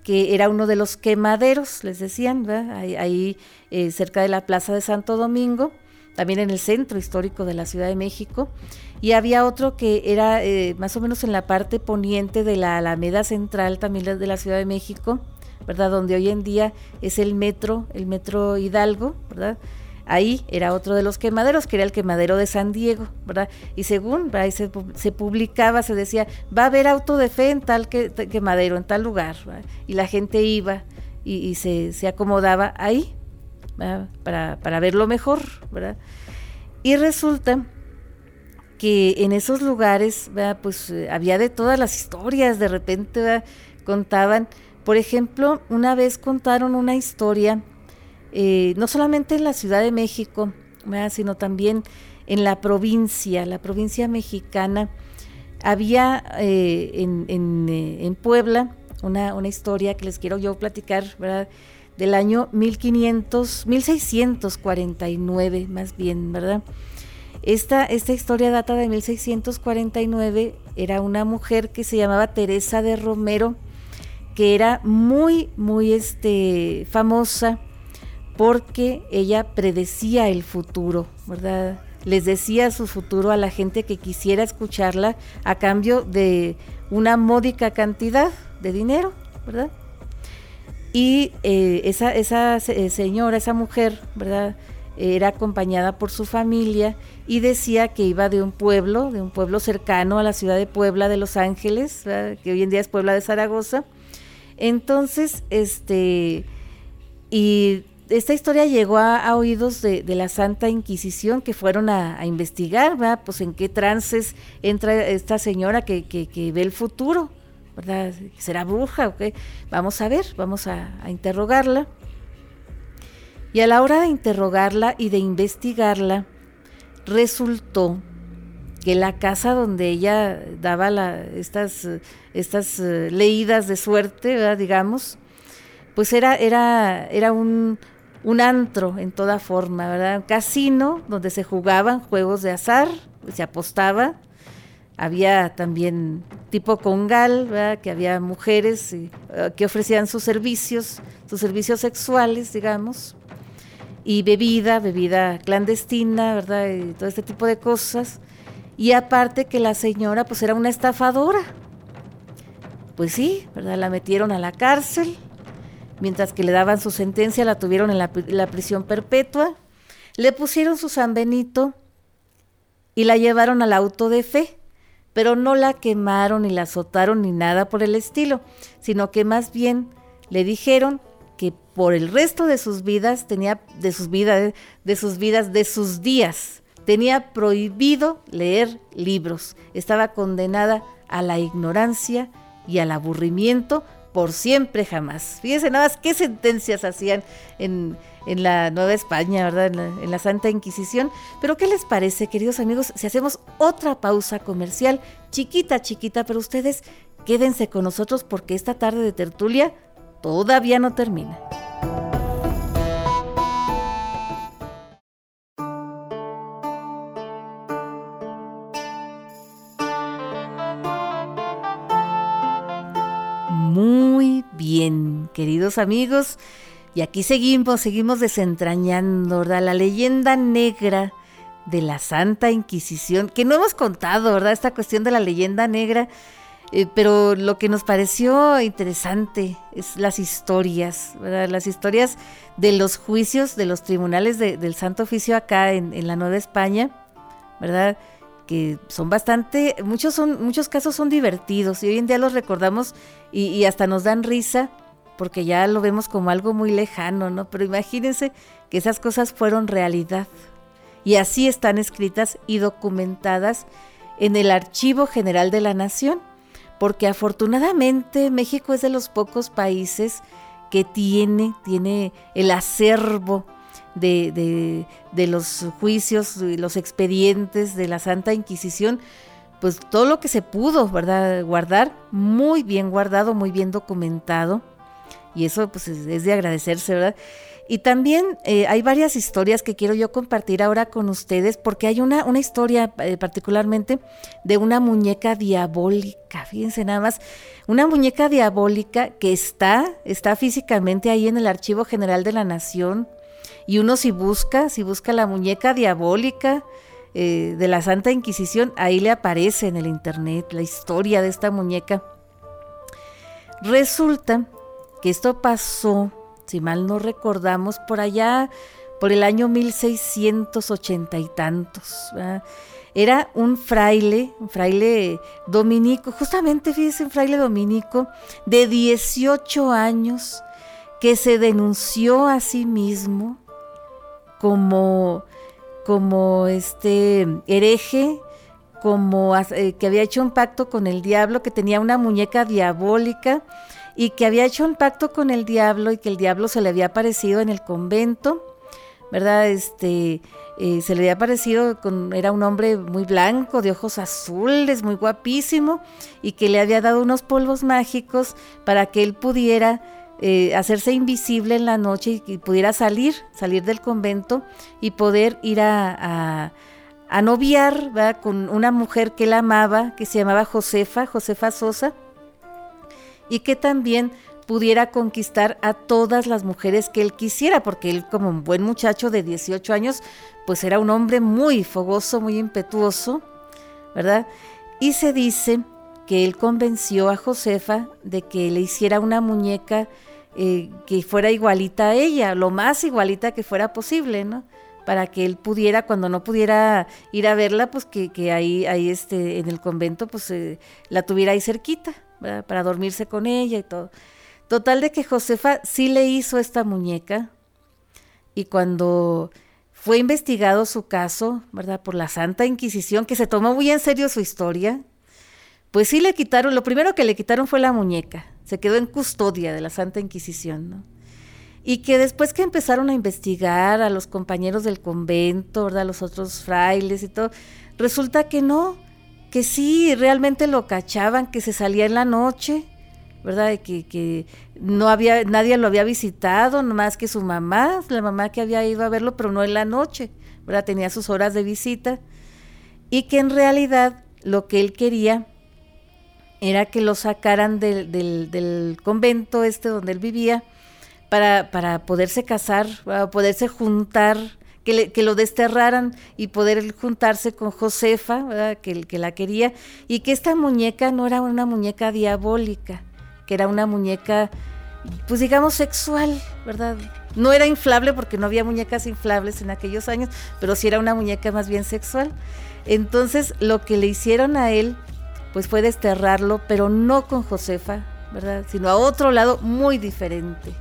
que era uno de los quemaderos, les decían, ahí, eh, cerca de la plaza de Santo Domingo, también en el centro histórico de la Ciudad de México, y había otro que era eh, más o menos en la parte poniente de la Alameda Central, también de la Ciudad de México, ¿verdad? Donde hoy en día es el metro, el metro Hidalgo, ¿verdad? Ahí era otro de los quemaderos, que era el quemadero de San Diego, ¿verdad? Y según ahí se, publicaba, se decía, va a haber auto de fe en tal quemadero, en tal lugar, y la gente iba y, se, acomodaba ahí para, para verlo mejor, ¿verdad? Y resulta que en esos lugares, pues eh, había de todas las historias, de repente contaban por ejemplo, una vez contaron una historia, eh, no solamente en la Ciudad de México, sino también en la provincia, la provincia mexicana. Había eh, en, eh, en, Puebla una, una, historia que les quiero yo platicar, ¿verdad? Del año 1500, 1649 más bien, ¿verdad? Esta, esta historia data de 1649, era una mujer que se llamaba Teresa de Romero, que era muy, muy este, famosa porque ella predecía el futuro, ¿verdad? les decía su futuro a la gente que quisiera escucharla a cambio de una módica cantidad de dinero, ¿verdad? Y eh, esa, esa eh, señora, esa mujer, ¿verdad? Era acompañada por su familia y decía que iba de un pueblo, de un pueblo cercano a la ciudad de Puebla de Los Ángeles, que hoy en día es Puebla de Zaragoza. Entonces, este, y esta historia llegó a, oídos de, la Santa Inquisición que fueron a, investigar, ¿verdad? Pues en qué trances entra esta señora que, ve el futuro, ¿verdad? ¿Será bruja? Vamos a ver, vamos a interrogarla. Y a la hora de interrogarla y de investigarla, resultó que la casa donde ella daba estas, estas eh, leídas de suerte, digamos, pues era, era, era un, un antro en toda forma, ¿verdad? Un casino donde se jugaban juegos de azar, se apostaba. Había también tipo congal, ¿verdad? que había mujeres eh, que ofrecían sus servicios, sus servicios sexuales, digamos, y bebida, bebida clandestina, ¿verdad? Y todo este tipo de cosas. Y aparte que la señora pues era una estafadora. Pues sí, ¿verdad? La metieron a la cárcel, mientras que le daban su sentencia, la tuvieron en la, prisión perpetua, le pusieron su San Benito y la llevaron al auto de fe, pero no la quemaron ni la azotaron ni nada por el estilo, sino que más bien le dijeron que por el resto de sus vidas tenía de sus vidas de sus vidas de sus días tenía prohibido leer libros, estaba condenada a la ignorancia y al aburrimiento por siempre jamás. Fíjense nada más qué sentencias hacían en, la Nueva España, ¿verdad? En la, en la, Santa Inquisición. Pero ¿qué les parece, queridos amigos, si hacemos otra pausa comercial, chiquita, chiquita, pero ustedes quédense con nosotros porque esta tarde de tertulia todavía no termina. Queridos amigos. Y aquí seguimos, seguimos desentrañando, ¿verdad? La leyenda negra de la Santa Inquisición, que no hemos contado, ¿verdad? Esta cuestión de la leyenda negra, eh, pero lo que nos pareció interesante es las historias, ¿verdad? Las historias de los juicios de los tribunales del Santo Oficio acá en, en la Nueva España, ¿verdad? que son bastante, muchos son, muchos casos son divertidos y hoy en día los recordamos y, hasta nos dan risa porque ya lo vemos como algo muy lejano, ¿no? Pero imagínense que esas cosas fueron realidad y así están escritas y documentadas en el Archivo General de la Nación, porque afortunadamente México es de los pocos países que tiene, tiene el acervo de, de, los juicios y los expedientes de la Santa Inquisición, pues todo lo que se pudo, ¿verdad? Guardar, muy bien guardado, muy bien documentado. Y eso pues es, de agradecerse, ¿verdad? Y también eh, hay varias historias que quiero yo compartir ahora con ustedes, porque hay una, una historia eh, particularmente de una muñeca diabólica, fíjense nada más, una muñeca diabólica que está, está físicamente ahí en el Archivo General de la Nación, y uno si busca, si busca la muñeca diabólica eh, de la Santa Inquisición, ahí le aparece en el internet la historia de esta muñeca. Resulta que esto pasó, si mal no recordamos, por allá, por el año 1680 y tantos. Era un fraile, un fraile dominico, justamente fíjese, un fraile dominico de 18 años que se denunció a sí mismo como, como este hereje, como eh, que había hecho un pacto con el diablo, que tenía una muñeca diabólica y que había hecho un pacto con el diablo y que el diablo se le había aparecido en el convento, ¿verdad? Este, eh, se le había aparecido, con, era un hombre muy blanco, de ojos azules, muy guapísimo, y que le había dado unos polvos mágicos para que él pudiera eh, hacerse invisible en la noche y, pudiera salir, salir del convento y poder ir a, a, noviar con una mujer que él amaba, que se llamaba Josefa, Josefa Sosa, y que también pudiera conquistar a todas las mujeres que él quisiera, porque él como un buen muchacho de 18 años, pues era un hombre muy fogoso, muy impetuoso, ¿verdad? Y se dice que él convenció a Josefa de que le hiciera una muñeca eh, que fuera igualita a ella, lo más igualita que fuera posible, ¿no? Para que él pudiera, cuando no pudiera ir a verla, pues que, que ahí, ahí este, en el convento, pues eh, la tuviera ahí cerquita, para dormirse con ella y todo. Total de que Josefa sí le hizo esta muñeca y cuando fue investigado su caso, ¿verdad? Por la Santa Inquisición, que se tomó muy en serio su historia, pues sí le quitaron, lo primero que le quitaron fue la muñeca, se quedó en custodia de la Santa Inquisición, ¿no? Y que después que empezaron a investigar a los compañeros del convento, ¿verdad? los otros frailes y todo, resulta que no, que sí, realmente lo cachaban, que se salía en la noche, ¿verdad? Que, que no había, nadie lo había visitado, más que su mamá, la mamá que había ido a verlo, pero no en la noche, ¿verdad? Tenía sus horas de visita. Y que en realidad lo que él quería era que lo sacaran del, del, convento este donde él vivía para, para poderse casar, para poderse juntar, que, lo desterraran y poder juntarse con Josefa, que, que la quería, y que esta muñeca no era una muñeca diabólica, que era una muñeca, pues digamos, sexual, ¿verdad? No era inflable porque no había muñecas inflables en aquellos años, pero sí era una muñeca más bien sexual. Entonces, lo que le hicieron a él pues fue desterrarlo, pero no con Josefa, ¿verdad? Sino a otro lado muy diferente,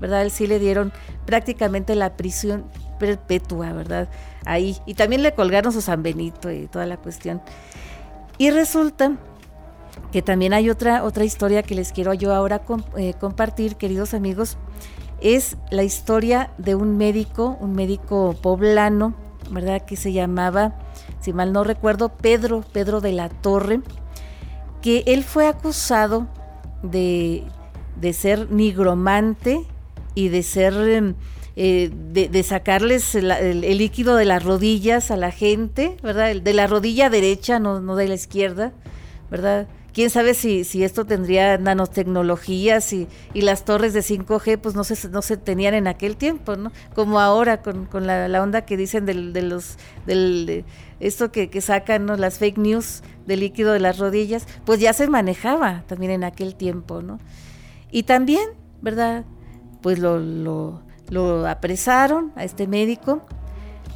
¿verdad? Él sí le dieron prácticamente la prisión perpetua, ¿verdad? Ahí. Y también le colgaron su San Benito y toda la cuestión. Y resulta que también hay otra, otra historia que les quiero yo ahora eh, compartir, queridos amigos. Es la historia de un médico, un médico poblano, ¿verdad? Que se llamaba, si mal no recuerdo, Pedro, Pedro de la Torre que él fue acusado de, ser nigromante y de ser em, eh, de, sacarles el, líquido de las rodillas a la gente, ¿verdad? De la rodilla derecha, no, no de la izquierda, ¿verdad? quién sabe si, si esto tendría nanotecnologías y, y las torres de 5G pues no se, no se tenían en aquel tiempo, ¿no? Como ahora con, con la, onda que dicen de los, del, esto que, que sacan ¿no? las fake news del líquido de las rodillas, pues ya se manejaba también en aquel tiempo, ¿no? Y también, ¿verdad? Pues lo, lo, lo apresaron a este médico.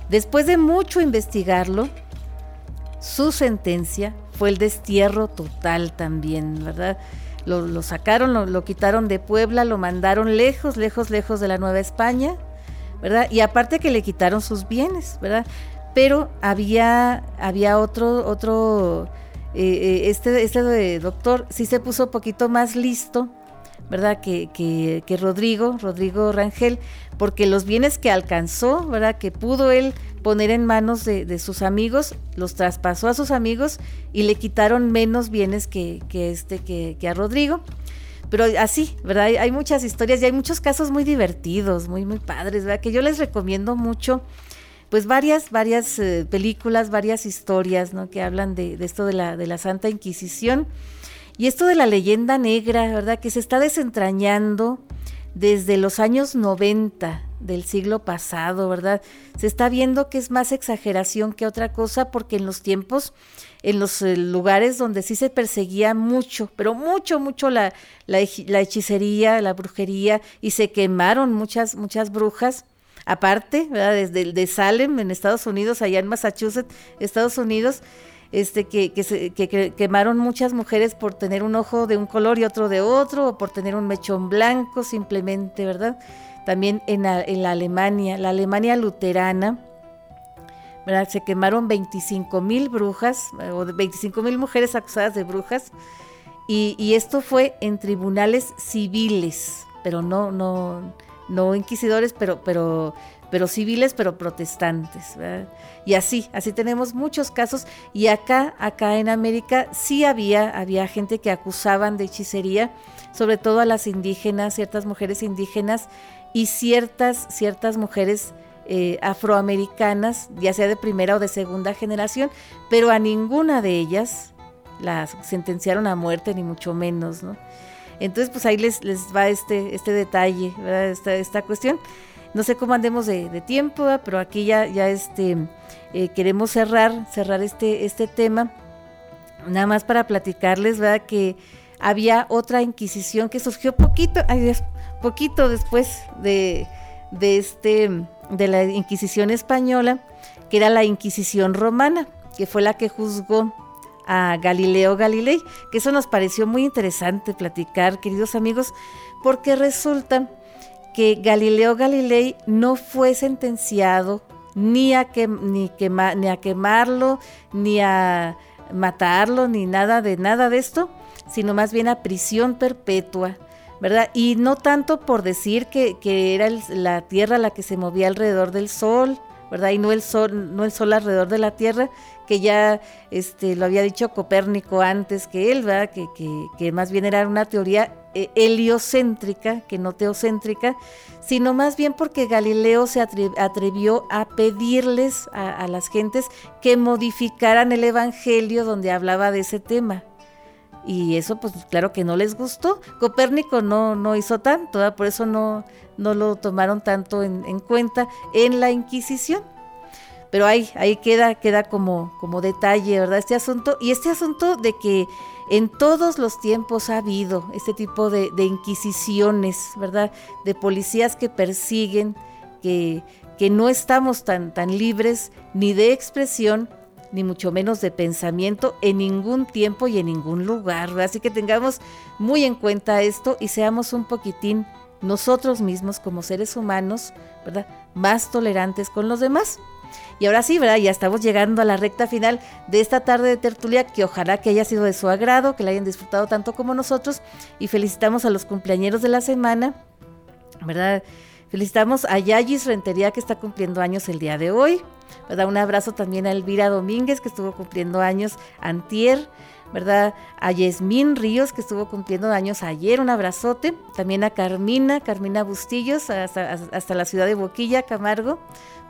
Después de mucho investigarlo, su sentencia fue el destierro total también, ¿verdad? Lo, sacaron, lo, quitaron de Puebla, lo mandaron lejos, lejos, lejos de la Nueva España, ¿verdad? Y aparte que le quitaron sus bienes, ¿verdad? Pero había, había otro, otro, eh, eh, este, este doctor sí se puso un poquito más listo, ¿verdad? Que, que, que, Rodrigo, Rodrigo Rangel, porque los bienes que alcanzó, ¿verdad? Que pudo él poner en manos de, sus amigos, los traspasó a sus amigos y le quitaron menos bienes que, este, que, a Rodrigo. Pero así, ¿verdad? Hay, muchas historias y hay muchos casos muy divertidos, muy, muy padres, ¿verdad? Que yo les recomiendo mucho, pues varias, varias eh, películas, varias historias, ¿no? Que hablan de, de esto de la, de la Santa Inquisición y esto de la leyenda negra, ¿verdad? Que se está desentrañando desde los años 90 del siglo pasado, ¿verdad? Se está viendo que es más exageración que otra cosa porque en los tiempos, en los eh, lugares donde sí se perseguía mucho, pero mucho, mucho la, la, hechicería, la brujería y se quemaron muchas, muchas brujas. Aparte, ¿verdad? Desde de Salem, en Estados Unidos, allá en Massachusetts, Estados Unidos, este, que, se, que, quemaron muchas mujeres por tener un ojo de un color y otro de otro, o por tener un mechón blanco simplemente, ¿verdad? También en en la Alemania, la Alemania luterana, ¿verdad? Se quemaron 25 mil brujas, o 25 mil mujeres acusadas de brujas, y, y, esto fue en tribunales civiles, pero no, no, no inquisidores, pero, pero pero civiles, pero protestantes. Y así, así tenemos muchos casos. Y acá, acá en América, sí había, había gente que acusaban de hechicería, sobre todo a las indígenas, ciertas mujeres indígenas y ciertas, ciertas mujeres eh, afroamericanas, ya sea de primera o de segunda generación, pero a ninguna de ellas las sentenciaron a muerte, ni mucho menos, ¿no? Entonces, pues ahí les, les va este, este detalle, Esta, esta cuestión. No sé cómo andemos de, tiempo, pero aquí ya, este, eh, queremos cerrar, este, este tema. Nada más para platicarles, ¿verdad? Que había otra inquisición que surgió poquito, poquito después de, de, este, de la Inquisición española, que era la Inquisición romana, que fue la que juzgó a Galileo Galilei, que eso nos pareció muy interesante platicar, queridos amigos, porque resulta que Galileo Galilei no fue sentenciado ni a, que, ni, a quemarlo, ni a matarlo, ni nada de nada de esto, sino más bien a prisión perpetua, ¿verdad? Y no tanto por decir que, era la Tierra la que se movía alrededor del Sol, ¿verdad? Y no el Sol, no el Sol alrededor de la Tierra, que ya este, lo había dicho Copérnico antes que él, ¿verdad? Que, que, más bien era una teoría eh, heliocéntrica, que no teocéntrica, sino más bien porque Galileo se atrevió a pedirles a, las gentes que modificaran el Evangelio donde hablaba de ese tema y eso pues claro que no les gustó. Copérnico no, no hizo tanto, por eso no, no lo tomaron tanto en, cuenta en la Inquisición. Pero ahí, ahí queda, queda como, detalle, ¿verdad? Este asunto, y este asunto de que en todos los tiempos ha habido este tipo de, inquisiciones, ¿verdad? De policías que persiguen, que, que no estamos tan, tan libres ni de expresión, ni mucho menos de pensamiento en ningún tiempo y en ningún lugar. Así que tengamos muy en cuenta esto y seamos un poquitín nosotros mismos como seres humanos, ¿verdad? Más tolerantes con los demás. Y ahora sí, ¿verdad? Ya estamos llegando a la recta final de esta tarde de tertulia, que ojalá que haya sido de su agrado, que la hayan disfrutado tanto como nosotros. Y felicitamos a los cumpleañeros de la semana, ¿verdad? Felicitamos a Yayis Rentería, que está cumpliendo años el día de hoy. ¿verdad? Un abrazo también a Elvira Domínguez, que estuvo cumpliendo años antier, ¿verdad? A Yesmín Ríos, que estuvo cumpliendo años ayer, un abrazote. También a Carmina, Carmina Bustillos, hasta, la ciudad de Boquilla, Camargo,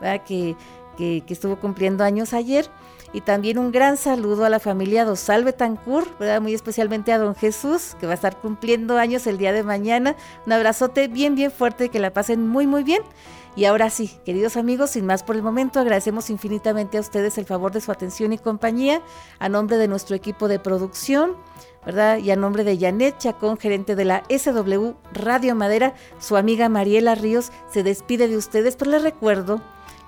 ¿verdad? Que, que, estuvo cumpliendo años ayer. Y también un gran saludo a la familia Dosal Betancur, ¿verdad? muy especialmente a don Jesús, que va a estar cumpliendo años el día de mañana. Un abrazote bien, bien fuerte, que la pasen muy, muy bien. Y ahora sí, queridos amigos, sin más por el momento, agradecemos infinitamente a ustedes el favor de su atención y compañía, a nombre de nuestro equipo de producción, ¿verdad? Y a nombre de Janet Chacón, gerente de la SW Radio Madera, su amiga Mariela Ríos se despide de ustedes, pero les recuerdo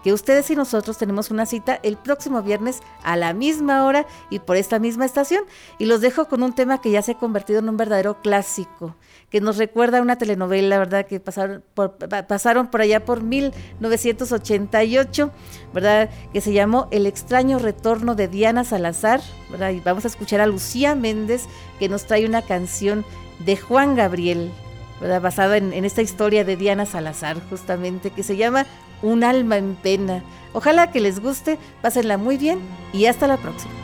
que ustedes y nosotros tenemos una cita el próximo viernes a la misma hora y por esta misma estación. Y los dejo con un tema que ya se ha convertido en un verdadero clásico, que nos recuerda a una telenovela, ¿verdad? Que pasaron por, pasaron por allá por 1988, ¿verdad? Que se llamó El extraño retorno de Diana Salazar, ¿verdad? Y vamos a escuchar a Lucía Méndez, que nos trae una canción de Juan Gabriel, ¿verdad? basada en, en, esta historia de Diana Salazar, justamente, que se llama un alma en pena. Ojalá que les guste, pásenla muy bien y hasta la próxima.